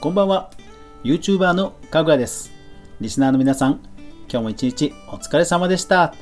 こんばんは。YouTuber のかぐやです。リスナーの皆さん、今日も一日お疲れ様でした。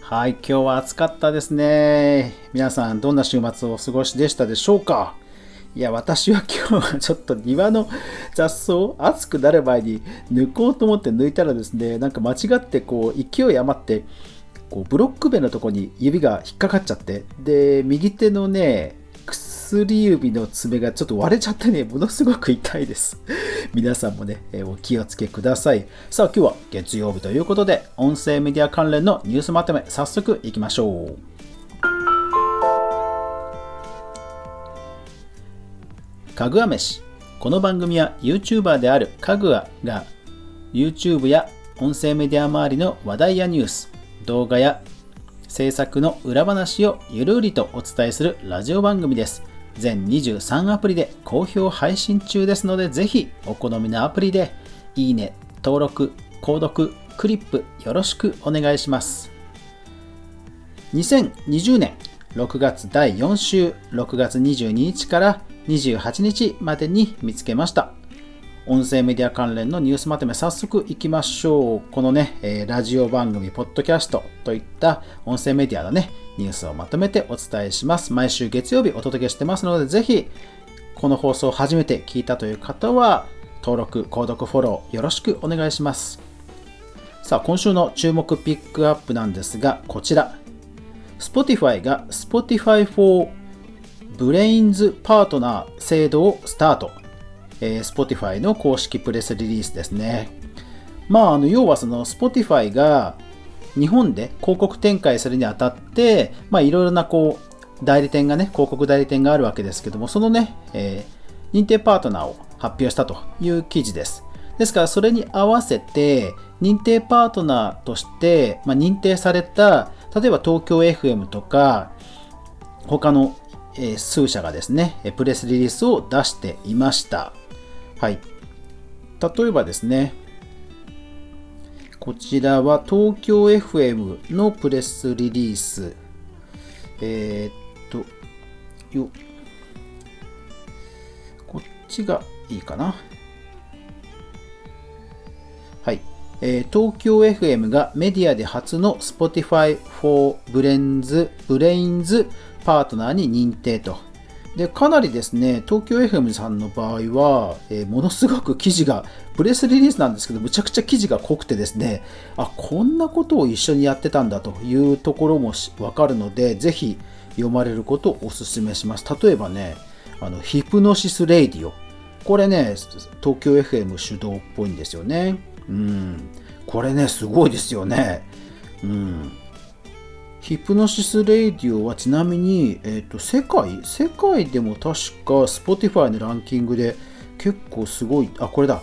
はい、今日は暑かったですね。皆さん、どんな週末をお過ごしでしたでしょうか？いや、私は今日はちょっと庭の雑草、暑くなる前に抜こうと思って抜いたらですね、なんか間違ってこう、勢い余って、こうブロック塀のとこに指が引っかかっちゃって、で、右手のね、薬指の爪がちょっと割れちゃってね、ものすごく痛いです。皆さんもね、お気をつけください。さあ、今日は月曜日ということで、音声メディア関連のニュースまとめ、早速いきましょう。かぐわ飯。この番組は YouTuber であるかぐわが YouTube や音声メディア周りの話題やニュース、動画や制作の裏話をゆるりとお伝えするラジオ番組です。全23アプリで好評配信中ですので、ぜひお好みのアプリでいいね、登録、購読、クリップよろしくお願いします。2020年6月第4週6月22日から28日までに見つけました。音声メディア関連のニュースまとめ早速いきましょう。このね、えラジオ番組、ポッドキャストといった音声メディアのね、ニュースをまとめてお伝えします。毎週月曜日お届けしてますので、ぜひ、この放送を初めて聞いたという方は、登録、購読、フォローよろしくお願いします。さあ、今週の注目ピックアップなんですが、こちら。Spotify が Spotify for Brains パートナー制度をスタート。えー、Spotify の公式プレスリリースですね。まあ、あの要はその Spotify が日本で広告展開するにあたって、まあ、いろいろなこう代理店がね、広告代理店があるわけですけども、そのね、えー、認定パートナーを発表したという記事です。ですから、それに合わせて、認定パートナーとして、まあ、認定された、例えば東京 FM とか、他のえ数社がですね、プレスリリースを出していました。はい。例えばですね、こちらは東京 FM のプレスリリース。えー、っと、よ、こっちがいいかな。はい。えー、東京 FM がメディアで初の Spotify for Brains, Brains パートナーに認定と。で、かなりですね、東京 FM さんの場合は、えー、ものすごく記事が、プレスリリースなんですけど、むちゃくちゃ記事が濃くてですね、あ、こんなことを一緒にやってたんだというところもわかるので、ぜひ読まれることをお勧めします。例えばね、あの、ヒプノシス・レイディオ。これね、東京 FM 主導っぽいんですよね。うん。これね、すごいですよね。うん。ヒプノシス・レイディオはちなみに、えーと、世界？世界でも確か Spotify のランキングで結構すごい、あ、これだ。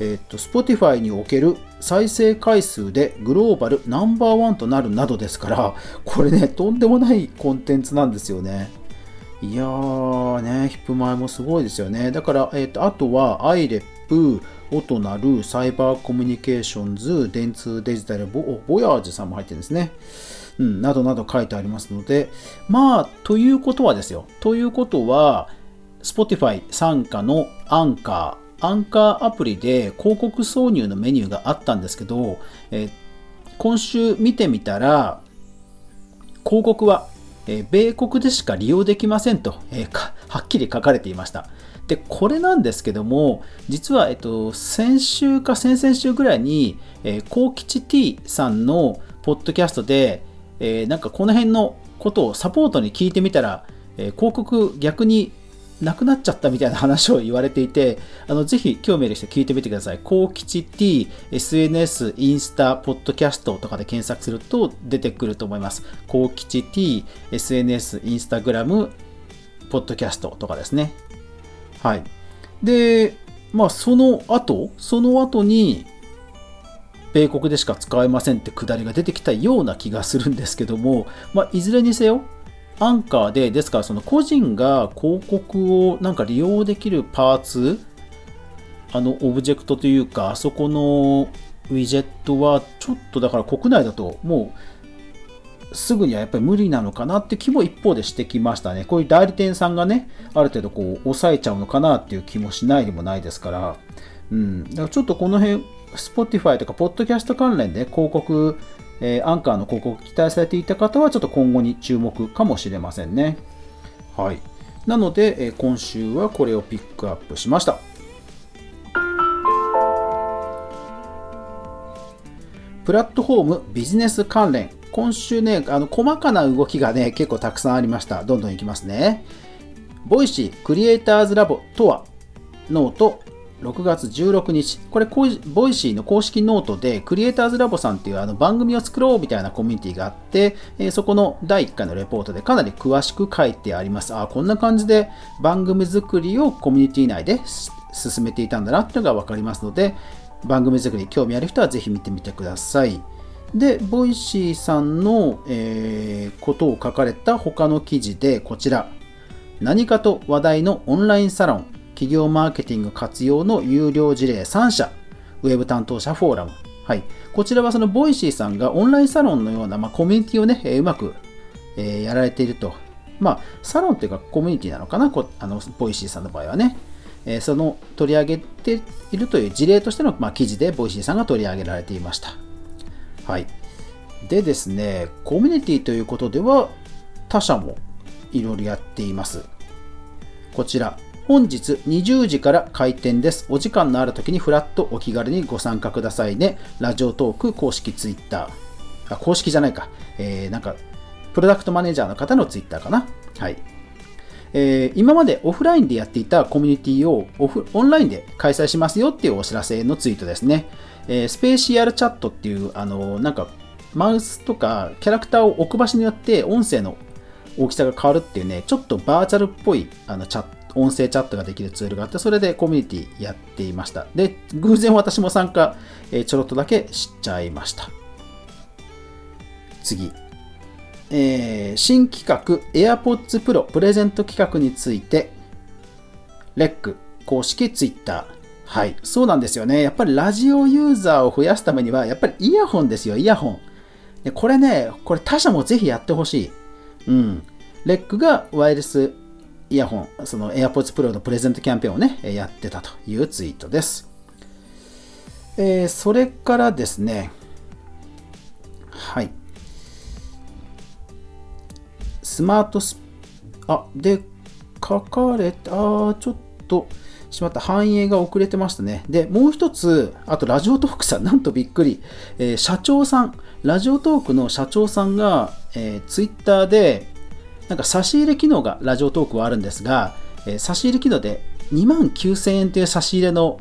えっ、ー、と、Spotify における再生回数でグローバルナンバーワンとなるなどですから、これね、とんでもないコンテンツなんですよね。いやーね、ヒップマイもすごいですよね。だから、えっ、ー、と、あとは iRep、音なるサイバーコミュニケーションズ、電通デジタルボ、ボヤージュさんも入ってるんですね。うん、などなど書いてありますので、まあ、ということはですよ。ということは、Spotify 傘下のアンカー、アンカーアプリで広告挿入のメニューがあったんですけど、え、今週見てみたら、広告は、え、米国でしか利用できませんと、えー、はっきり書かれていました。で、これなんですけども、実は、えっと、先週か先々週ぐらいに、えー、幸吉 T さんのポッドキャストで、えー、なんかこの辺のことをサポートに聞いてみたら、えー、広告逆になくなっちゃったみたいな話を言われていて、あのぜひ興味ある人聞いてみてください。高吉 T、SNS、インスタ、ポッドキャストとかで検索すると出てくると思います。高吉 T、SNS、インスタグラム、ポッドキャストとかですね。はい。で、まあその後、その後に、米国でしか使えませんってくだりが出てきたような気がするんですけども、まあ、いずれにせよ、アンカーで、ですからその個人が広告をなんか利用できるパーツ、あのオブジェクトというか、あそこのウィジェットはちょっとだから国内だともうすぐにはやっぱり無理なのかなって気も一方でしてきましたね。こういう代理店さんがね、ある程度こう抑えちゃうのかなっていう気もしないでもないですから、うん、だからちょっとこの辺、Spotify とか、ポッドキャスト関連で広告、えー、アンカーの広告期待されていた方は、ちょっと今後に注目かもしれませんね。はい。なので、えー、今週はこれをピックアップしました。プラットフォームビジネス関連。今週ね、あの細かな動きがね、結構たくさんありました。どんどんいきますね。Voicy クリエイターズラボとは？ノート6月16日。これ、 Voicy の公式ノートで、クリエイターズラボさんっていうあの番組を作ろうみたいなコミュニティがあって、そこの第1回のレポートでかなり詳しく書いてあります。ああこんな感じで番組作りをコミュニティ内で進めていたんだなっていうのが分かりますので、番組作り興味ある人はぜひ見てみてください。で、 Voicy さんの、えー、ことを書かれた他の記事で、こちら。何かと話題のオンラインサロン、企業マーケティング活用の有料事例3社、ウェブ担当者フォーラム。はい。こちらはそのボイシーさんがオンラインサロンのような、まあ、コミュニティをね、え、うまく、えー、やられていると。まあ、サロンっていうかコミュニティなのかな、こあのボイシーさんの場合はね。えその取り上げているという事例としての、まあ、記事でボイシーさんが取り上げられていました。はい。でですね、コミュニティということでは他社もいろいろやっています。こちら、本日20時から開店です。お時間のある時にフラットお気軽にご参加くださいね。ラジオトーク公式ツイッター。あ、公式じゃないか。えー、なんか、プロダクトマネージャーの方のツイッターかな。はい。えー、今までオフラインでやっていたコミュニティをオフオンラインで開催しますよっていうお知らせのツイートですね。えー、スペーシアルチャットっていう、あのなんか、マウスとかキャラクターを置く場所によって音声の大きさが変わるっていうね、ちょっとバーチャルっぽいあのチャット音声チャットができるツールがあって、それでコミュニティやっていました。で、偶然私も参加、えー、ちょろっとだけ知っちゃいました。次。えー、新企画 AirPods Pro プレゼント企画について、レック公式 Twitter。はい、そうなんですよね。やっぱりラジオユーザーを増やすためには、やっぱりイヤホンですよ、イヤホン。でこれね、これ他社もぜひやってほしい。うん。レックがワイヤレスイヤホン、その AirPods Pro のプレゼントキャンペーンをね、やってたというツイートです。えー、それからですね、はい。スマートス、あ、で、書かれた、あちょっと、しまった。反映が遅れてましたね。で、もう一つ、あとラジオトークさん、なんとびっくり。えー、社長さん、ラジオトークの社長さんが、えー、ツイッターで、なんか差し入れ機能がラジオトークはあるんですが、えー、差し入れ機能で2万9000円という差し入れの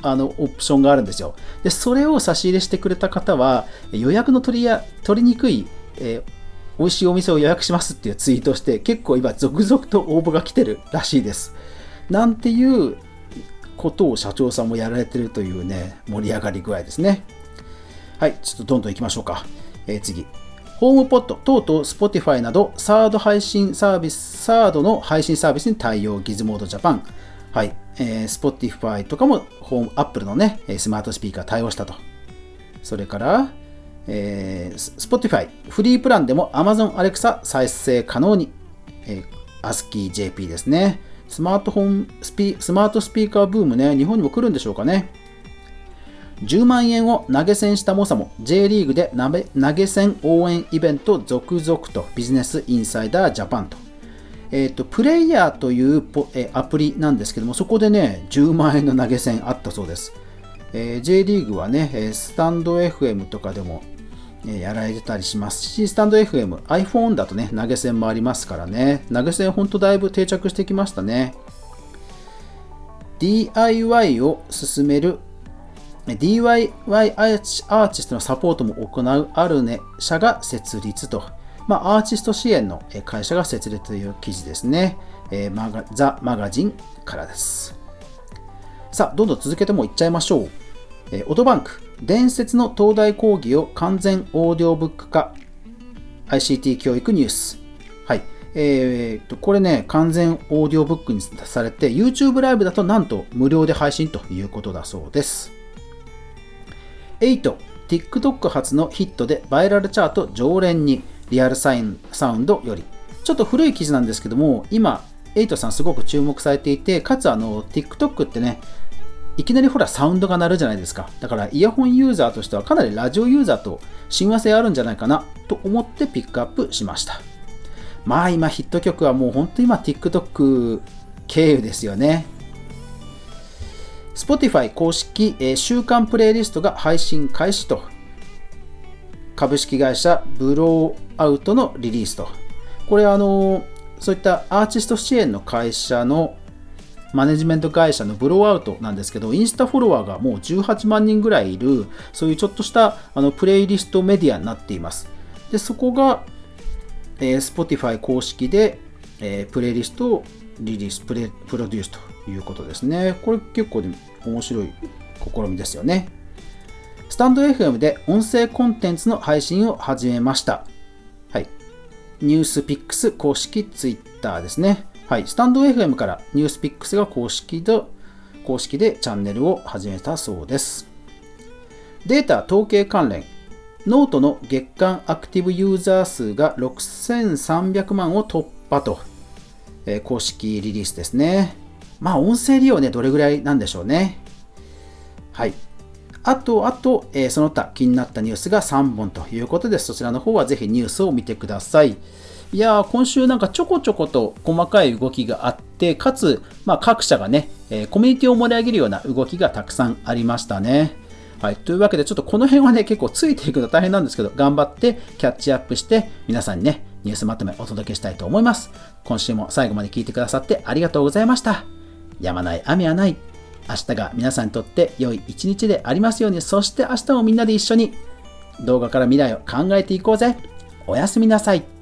あのオプションがあるんですよ。で、それを差し入れしてくれた方は、予約の取りや取りにくい、えー、美味しいお店を予約しますっていうツイートして、結構今続々と応募が来てるらしいです。なんていうことを社長さんもやられてるというね、盛り上がり具合ですね。はい、ちょっとどんどん行きましょうか。えー、次。ホームポット等々 Spotify などサード配信サービス、サードの配信サービスに対応ギズモードジャパン。はい、えー、Spotify とかもホーム、Apple のね、スマートスピーカー対応したと。それから、えー、Spotify フリープランでも Amazon Alexa 再生可能に、えー、ASCII-JP ですね。スマートフォンスピ、スマートスピーカーブームね、日本にも来るんでしょうかね。10万円を投げ銭した猛者も J リーグで投げ銭応援イベント続々とビジネスインサイダージャパンと。えっ、ー、と、プレイヤーというえアプリなんですけども、そこでね、10万円の投げ銭あったそうです。えー、J リーグはね、スタンド FM とかでもやられてたりしますし、スタンド FM、iPhone だとね、投げ銭もありますからね、投げ銭ほんとだいぶ定着してきましたね。DIY を進める DIY アーティストのサポートも行うあるね社が設立と、まあ、アーティスト支援の会社が設立という記事ですね。えー、マガザ・マガジンからです。さあ、どんどん続けてもいっちゃいましょう。えー、オトバンク、伝説の東大講義を完全オーディオブック化、ICT 教育ニュース。はい。えー、と、これね、完全オーディオブックにされて、YouTube ライブだとなんと無料で配信ということだそうです。8、TikTok 初のヒットでバイラルチャート常連にリアルサインサウンドより。ちょっと古い記事なんですけども、今、瑛人さんすごく注目されていて、かつあの、TikTok ってね、いきなりほらサウンドが鳴るじゃないですか。だからイヤホンユーザーとしてはかなりラジオユーザーと親和性あるんじゃないかなと思ってピックアップしました。まあ今ヒット曲はもう本当に今 TikTok 経由ですよね。Spotify 公式、えー、週間プレイリストが配信開始と。株式会社ブローアウトのリリースと。これあのそういったアーティスト支援の会社のマネジメント会社のブローアウトなんですけど、インスタフォロワーがもう18万人ぐらいいる、そういうちょっとしたあのプレイリストメディアになっています。で、そこが、えー、Spotify 公式で、えー、プレイリストをリリース、プレプロデュースと。いうことですね。これ結構で面白い試みですよね。スタンド FM で音声コンテンツの配信を始めました。はい。ニュースピックス公式ツイッターですね。はい、スタンド FM からニュースピックスが公式で公式でチャンネルを始めたそうです。データ統計関連、ノートの月間アクティブユーザー数が6300万を突破と、えー、公式リリースですね。まあ、音声利用ね、どれぐらいなんでしょうね。はい。あと、あと、えー、その他気になったニュースが3本ということで、そちらの方はぜひニュースを見てください。いやー、今週なんかちょこちょこと細かい動きがあって、かつ、まあ、各社がね、えー、コミュニティを盛り上げるような動きがたくさんありましたね。はい。というわけで、ちょっとこの辺はね、結構ついていくの大変なんですけど、頑張ってキャッチアップして、皆さんにね、ニュースまとめお届けしたいと思います。今週も最後まで聞いてくださってありがとうございました。やまない雨はない。明日が皆さんにとって良い一日でありますように、そして明日もみんなで一緒に動画から未来を考えていこうぜ。おやすみなさい。